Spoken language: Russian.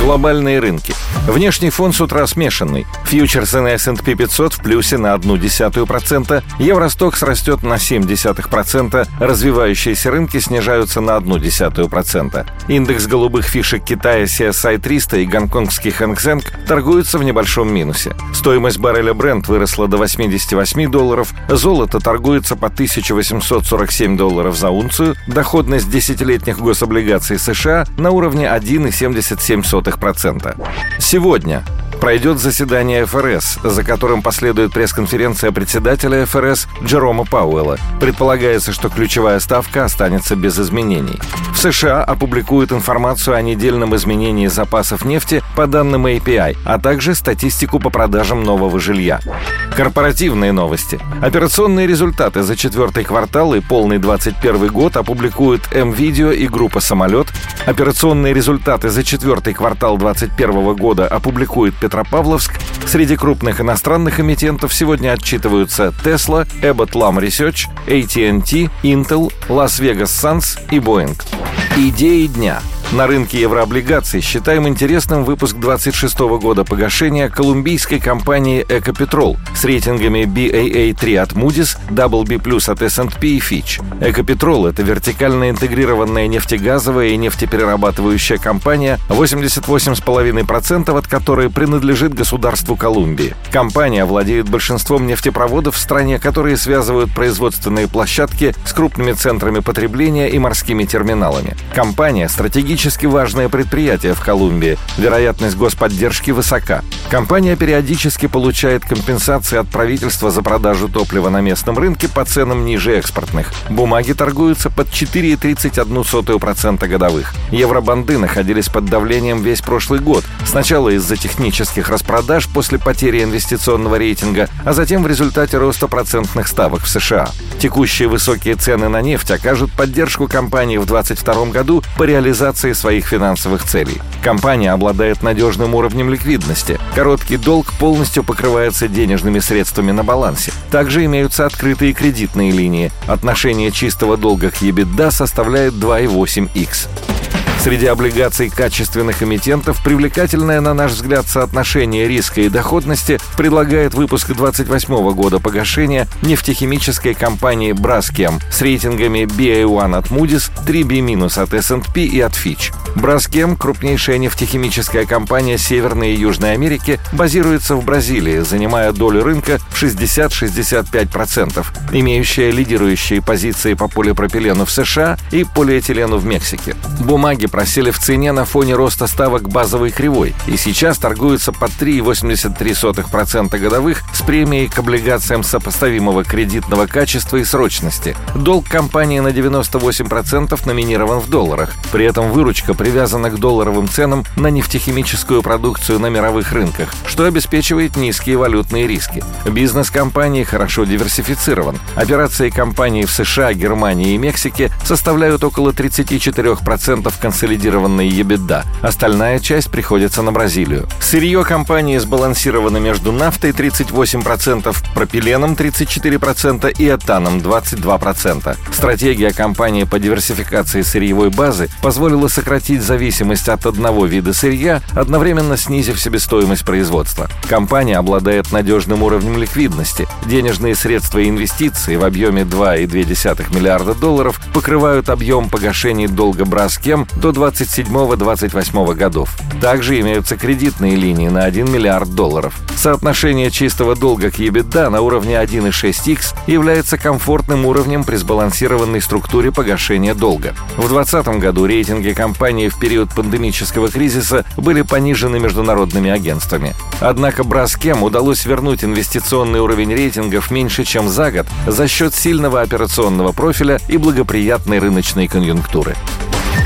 Глобальные рынки. Внешний фон с утра смешанный. Фьючерсы на S&P 500 в плюсе на 0,1%, Евростокс растет на 0,7%, развивающиеся рынки снижаются на 0,1%. Индекс голубых фишек Китая CSI 300 и гонконгский Хэнк Сэнк торгуются в небольшом минусе. Стоимость барреля Brent выросла до 88 долларов, золото торгуется по 1847 долларов за унцию, доходность десятилетних гособлигаций США на уровне 1,77%. Сегодня пройдет заседание ФРС, за которым последует пресс-конференция председателя ФРС Джерома Пауэлла. Предполагается, что ключевая ставка останется без изменений. В США опубликуют информацию о недельном изменении запасов нефти по данным API, а также статистику по продажам нового жилья. Корпоративные новости. Операционные результаты за четвертый квартал и полный 21 год опубликуют М-Видео и группа «Самолет». Операционные результаты за четвертый квартал 2021 года опубликует Петропавловск. Среди крупных иностранных эмитентов сегодня отчитываются Tesla, Abbott Lam Research, AT&T, Intel, Las Vegas Suns и Boeing. Идеи дня – на рынке еврооблигаций считаем интересным выпуск 26 года погашения колумбийской компании «Экопетрол» с рейтингами BAA3 от Moody's, WB+, от S&P и Fitch. «Экопетрол» — это вертикально интегрированная нефтегазовая и нефтеперерабатывающая компания, 88,5% от которой принадлежит государству Колумбии. Компания владеет большинством нефтепроводов в стране, которые связывают производственные площадки с крупными центрами потребления и морскими терминалами. Компания стратегически стратегически важное предприятие в Колумбии. Вероятность господдержки высока. Компания периодически получает компенсации от правительства за продажу топлива на местном рынке по ценам ниже экспортных. Бумаги торгуются под 4,31% годовых. Евробанды находились под давлением весь прошлый год. Сначала из-за технических распродаж после потери инвестиционного рейтинга, а затем в результате роста процентных ставок в США. Текущие высокие цены на нефть окажут поддержку компании в 2022 году по реализации реализации своих финансовых целей. Компания обладает надежным уровнем ликвидности. Короткий долг полностью покрывается денежными средствами на балансе. Также имеются открытые кредитные линии. Отношение чистого долга к EBITDA составляет 2,8x. Среди облигаций качественных эмитентов привлекательное, на наш взгляд, соотношение риска и доходности предлагает выпуск 28 года погашения нефтехимической компании Braskem с рейтингами BA1 от Moody's, 3B- от S&P и от Fitch. Braskem, крупнейшая нефтехимическая компания Северной и Южной Америки, базируется в Бразилии, занимая долю рынка в 60-65%, имеющая лидирующие позиции по полипропилену в США и полиэтилену в Мексике. Бумаги просели в цене на фоне роста ставок базовой кривой и сейчас торгуются по 3,83% годовых с премией к облигациям сопоставимого кредитного качества и срочности. Долг компании на 98% номинирован в долларах. При этом выручка привязана к долларовым ценам на нефтехимическую продукцию на мировых рынках, что обеспечивает низкие валютные риски. Бизнес компании хорошо диверсифицирован. Операции компании в США, Германии и Мексике составляют около 34% консолидированной EBITDA. Остальная часть приходится на Бразилию. Сырье компании сбалансировано между нафтой 38%, пропиленом 34% и этаном 22%. Стратегия компании по диверсификации сырьевой базы позволила сократить зависимость от одного вида сырья, одновременно снизив себестоимость производства. Компания обладает надежным уровнем ликвидности. Денежные средства и инвестиции в объеме 2,2 миллиарда долларов покрывают объем погашений долга Браскем до 27-28 годов. Также имеются кредитные линии на 1 миллиард долларов. Соотношение чистого долга к EBITDA на уровне 1,6x является комфортным уровнем при сбалансированной структуре погашения долга. В 2020 году рейтинги компании в период пандемического кризиса были понижены международными агентствами. Однако Браскем удалось вернуть инвестиционный уровень рейтингов меньше, чем за год за счет сильного операционного профиля и благоприятной рыночной конъюнктуры.